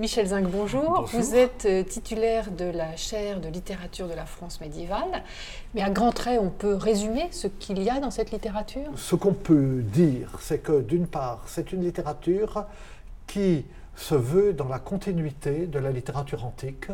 Michel Zinc, bonjour. Vous êtes euh, titulaire de la chaire de littérature de la France médiévale. Mais à grands traits, on peut résumer ce qu'il y a dans cette littérature? Ce qu'on peut dire, c'est que d'une part, c'est une littérature qui se veut dans la continuité de la littérature antique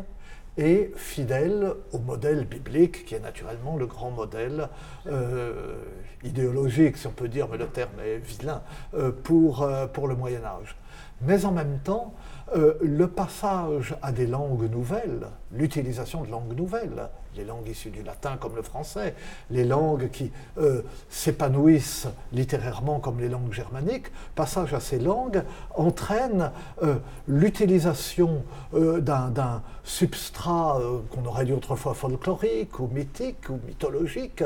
et fidèle au modèle biblique, qui est naturellement le grand modèle euh, idéologique, si on peut dire, mais le terme est vilain, euh, pour, euh, pour le Moyen Âge. Mais en même temps, le passage à des langues nouvelles, l'utilisation de langues nouvelles, les langues issues du latin comme le français, les langues qui euh, s'épanouissent littérairement comme les langues germaniques, passage à ces langues entraîne euh, l'utilisation d'un substrat qu'on aurait dit autrefois folklorique ou mythique ou mythologique,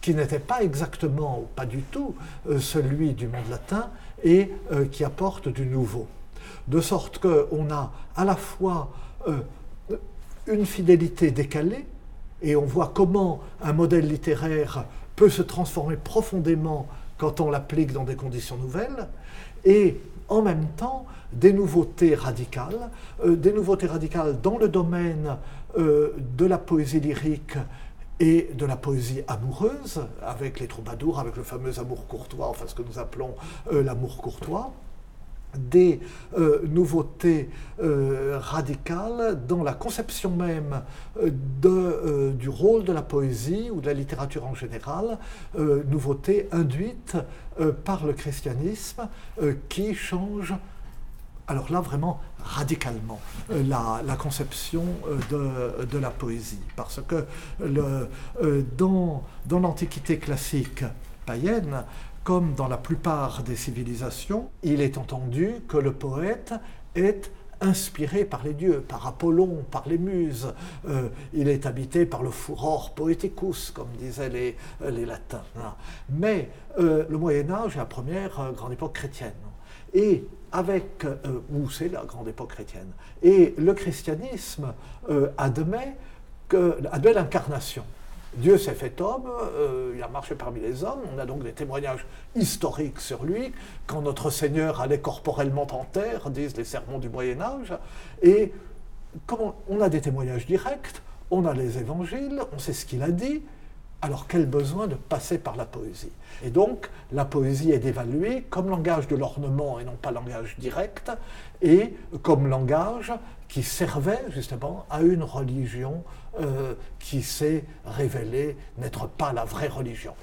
qui n'était pas exactement ou pas du tout celui du monde latin et qui apporte du nouveau. De sorte qu'on a à la fois euh, une fidélité décalée, et on voit comment un modèle littéraire peut se transformer profondément quand on l'applique dans des conditions nouvelles, et en même temps des nouveautés radicales, euh, des nouveautés radicales dans le domaine euh, de la poésie lyrique et de la poésie amoureuse, avec les troubadours, avec le fameux amour courtois, enfin ce que nous appelons l'amour courtois, des euh, nouveautés euh, radicales dans la conception même euh, du rôle de la poésie ou de la littérature en général, nouveautés induites par le christianisme qui change, alors là vraiment radicalement, la, conception de, la poésie. Parce que dans l'Antiquité classique païenne, comme dans la plupart des civilisations, il est entendu que le poète est inspiré par les dieux, par Apollon, par les muses. Euh, il est habité par le furor poeticus, comme disaient les, les latins. Mais euh, le Moyen Âge est la première euh, grande époque chrétienne. Et avec, ou c'est la grande époque chrétienne. Et le christianisme admet, que, admet l'incarnation. Dieu s'est fait homme, euh, il a marché parmi les hommes, on a donc des témoignages historiques sur lui, quand notre Seigneur allait corporellement en terre, disent les sermons du Moyen Âge, et comme on a des témoignages directs, on a les évangiles, on sait ce qu'il a dit, alors quel besoin de passer par la poésie? Et donc la poésie est évaluée comme langage de l'ornement et non pas langage direct, et comme langage qui servait justement à une religion euh, qui s'est révélée n'être pas la vraie religion.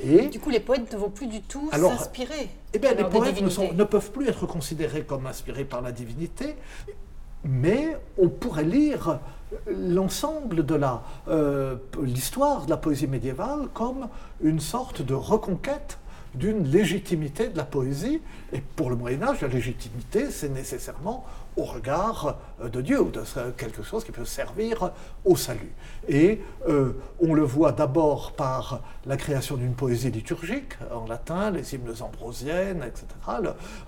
Et du coup, les poètes ne vont plus du tout s'inspirer. Eh bien, les poètes ne, ne, peuvent plus être considérés comme inspirés par la divinité, mais on pourrait lire l'ensemble de euh, l'histoire de la poésie médiévale comme une sorte de reconquête d'une légitimité de la poésie. Et pour le Moyen Âge, la légitimité, c'est nécessairement au regard euh, de Dieu, ou de quelque chose qui peut servir au salut. Et euh, on le voit d'abord par la création d'une poésie liturgique, en latin, les hymnes ambrosiennes, etc.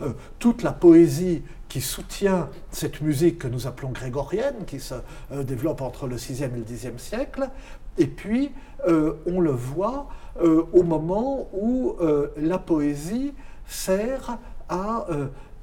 Euh, toute la poésie qui soutient cette musique que nous appelons grégorienne, qui se développe entre le 6e et le 10e siècle. Et puis, on le voit au moment où la poésie sert à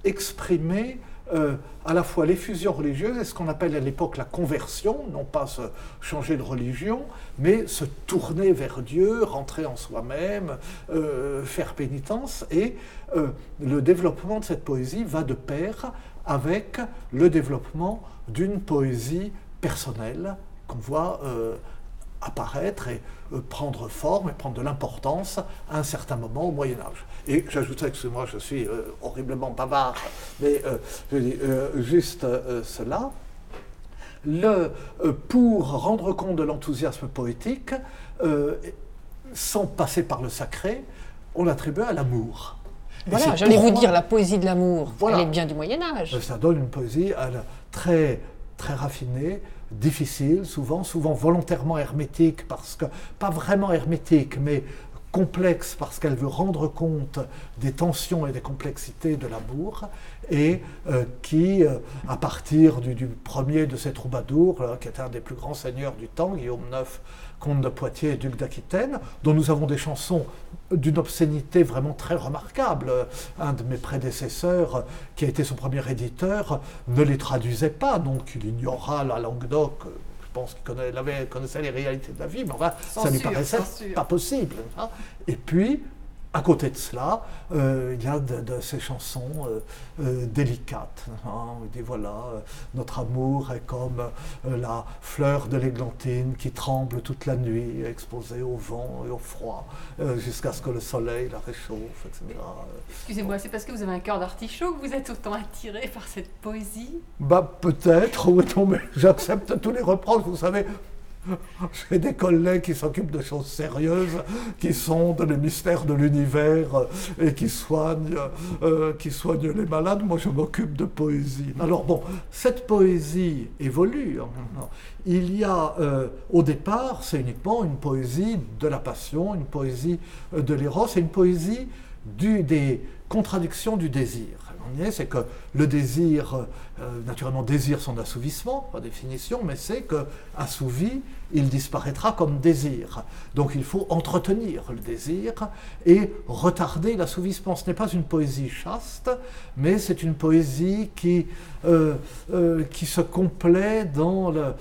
exprimer euh, à la fois l'effusion religieuse et ce qu'on appelle à l'époque la conversion, non pas se changer de religion, mais se tourner vers Dieu, rentrer en soi-même, euh, faire pénitence. Et euh, le développement de cette poésie va de pair avec le développement d'une poésie personnelle qu'on voit apparaître et euh, prendre forme et prendre de l'importance à un certain moment au Moyen Âge. Et j'ajouterais que moi je suis euh, horriblement bavard, mais euh, je dis juste cela. Le, pour rendre compte de l'enthousiasme poétique, sans passer par le sacré, on l'attribue à l'amour. Voilà, j'allais vous dire, la poésie de l'amour, elle est bien du Moyen Âge. Ça donne une poésie très, très raffinée, difficile, souvent, souvent volontairement hermétique, parce que, pas vraiment hermétique, mais complexe parce qu'elle veut rendre compte des tensions et des complexités de l'amour, et euh, qui, euh, à partir du, premier de ces troubadours, qui était un des plus grands seigneurs du temps, Guillaume IX, comte de Poitiers et duc d'Aquitaine, dont nous avons des chansons d'une obscénité vraiment très remarquable. Un de mes prédécesseurs, qui a été son premier éditeur, ne les traduisait pas, donc il ignora la langue d'oc pense qu'il connaissait les réalités de la vie, mais enfin, ça lui paraissait pas possible. Hein. Et puis, à côté de cela, euh, il y a de, ces chansons euh, euh, délicates. Hein. On dit voilà, notre amour est comme la fleur de l'églantine qui tremble toute la nuit, exposée au vent et au froid, jusqu'à ce que le soleil la réchauffe, etc. Excusez-moi, c'est parce que vous avez un cœur d'artichaut que vous êtes autant attiré par cette poésie? Bah peut-être, oui, mais j'accepte tous les reproches. Vous savez, J'ai des collègues qui s'occupent de choses sérieuses, qui sondent les mystères de l'univers et qui soignent, euh, qui soignent les malades. Moi, je m'occupe de poésie. Alors bon, cette poésie évolue. Hein. Il y a, euh, au départ, c'est uniquement une poésie de la passion, une poésie de l'éros et une poésie des contradictions du désir c'est que le désir, euh, naturellement, désire son assouvissement, par définition, mais c'est que assouvi, il disparaîtra comme désir. Donc il faut entretenir le désir et retarder l'assouvissement. Ce n'est pas une poésie chaste, mais c'est une poésie qui, euh, euh, qui, se complaît dans le,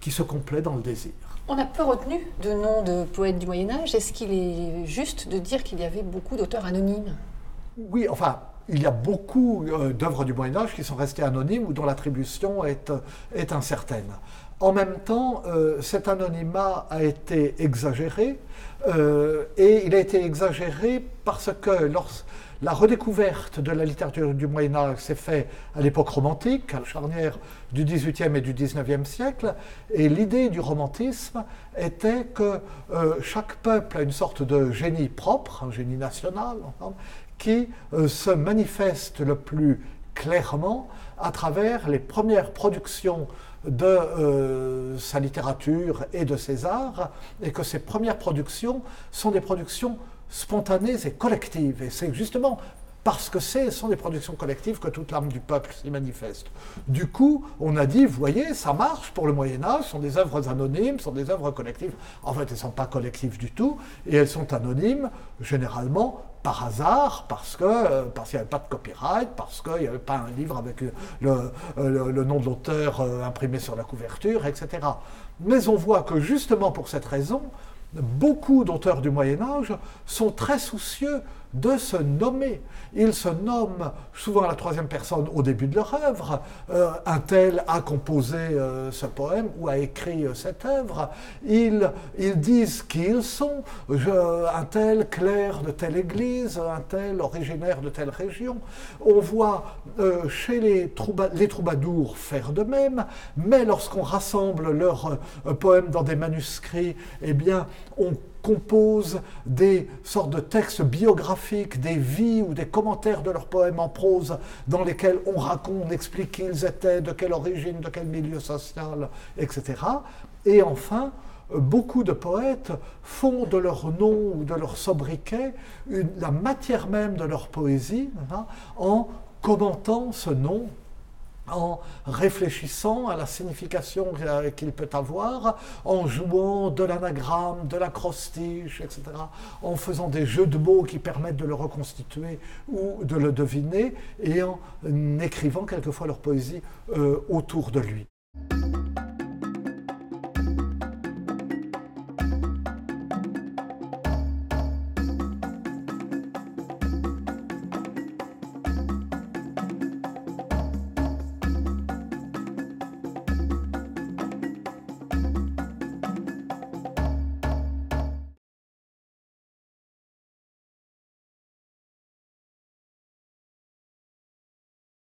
qui se complaît dans le désir. On a peu retenu de noms de poètes du Moyen Âge. Est-ce qu'il est juste de dire qu'il y avait beaucoup d'auteurs anonymes? Oui, enfin, il y a beaucoup euh, d'œuvres du Moyen Âge qui sont restées anonymes ou dont l'attribution est, euh, incertaine. En même temps, euh, cet anonymat a été exagéré, et il a été exagéré parce que lorsque la redécouverte de la littérature du Moyen Âge s'est faite à l'époque romantique, à la charnière du XVIIIe et du XIXe siècle, et l'idée du romantisme était que chaque peuple a une sorte de génie propre, un génie national, qui euh, se manifeste le plus clairement à travers les premières productions de euh, sa littérature et de ses arts, et que ces premières productions sont des productions spontanées et collectives. Et c'est justement parce que ce sont des productions collectives que toute l'âme du peuple s'y manifeste. Du coup, on a dit, voyez, ça marche pour le Moyen Âge, ce sont des œuvres anonymes, ce sont des œuvres collectives. En fait, elles ne sont pas collectives du tout, et elles sont anonymes, généralement, par hasard, parce que euh, parce qu'il n'y avait pas de copyright, parce qu'il n'y avait pas un livre avec le, le nom de l'auteur euh, imprimé sur la couverture, etc. Mais on voit que justement pour cette raison, beaucoup d'auteurs du Moyen Âge sont très soucieux de se nommer. Ils se nomment souvent à la troisième personne au début de leur œuvre. Euh, un tel a composé euh, ce poème ou a écrit euh, cette œuvre. Ils, ils disent qui ils sont. un tel clerc de telle église, un tel originaire de telle région. On voit chez les, les, troubadours faire de même, mais lorsqu'on rassemble leurs poèmes dans des manuscrits, eh bien, on composent des sortes de textes biographiques, des vies ou des commentaires de leurs poèmes en prose dans lesquels on raconte, on explique qui ils étaient, de quelle origine, de quel milieu social, etc. Et enfin, beaucoup de poètes font de leur nom ou de leur sobriquet la matière même de leur poésie hein, en commentant ce nom en réfléchissant à la signification qu'il peut avoir, en jouant de l'anagramme, de l'acrostiche, etc., en faisant des jeux de mots qui permettent de le reconstituer ou de le deviner, et en écrivant quelquefois leur poésie euh, autour de lui.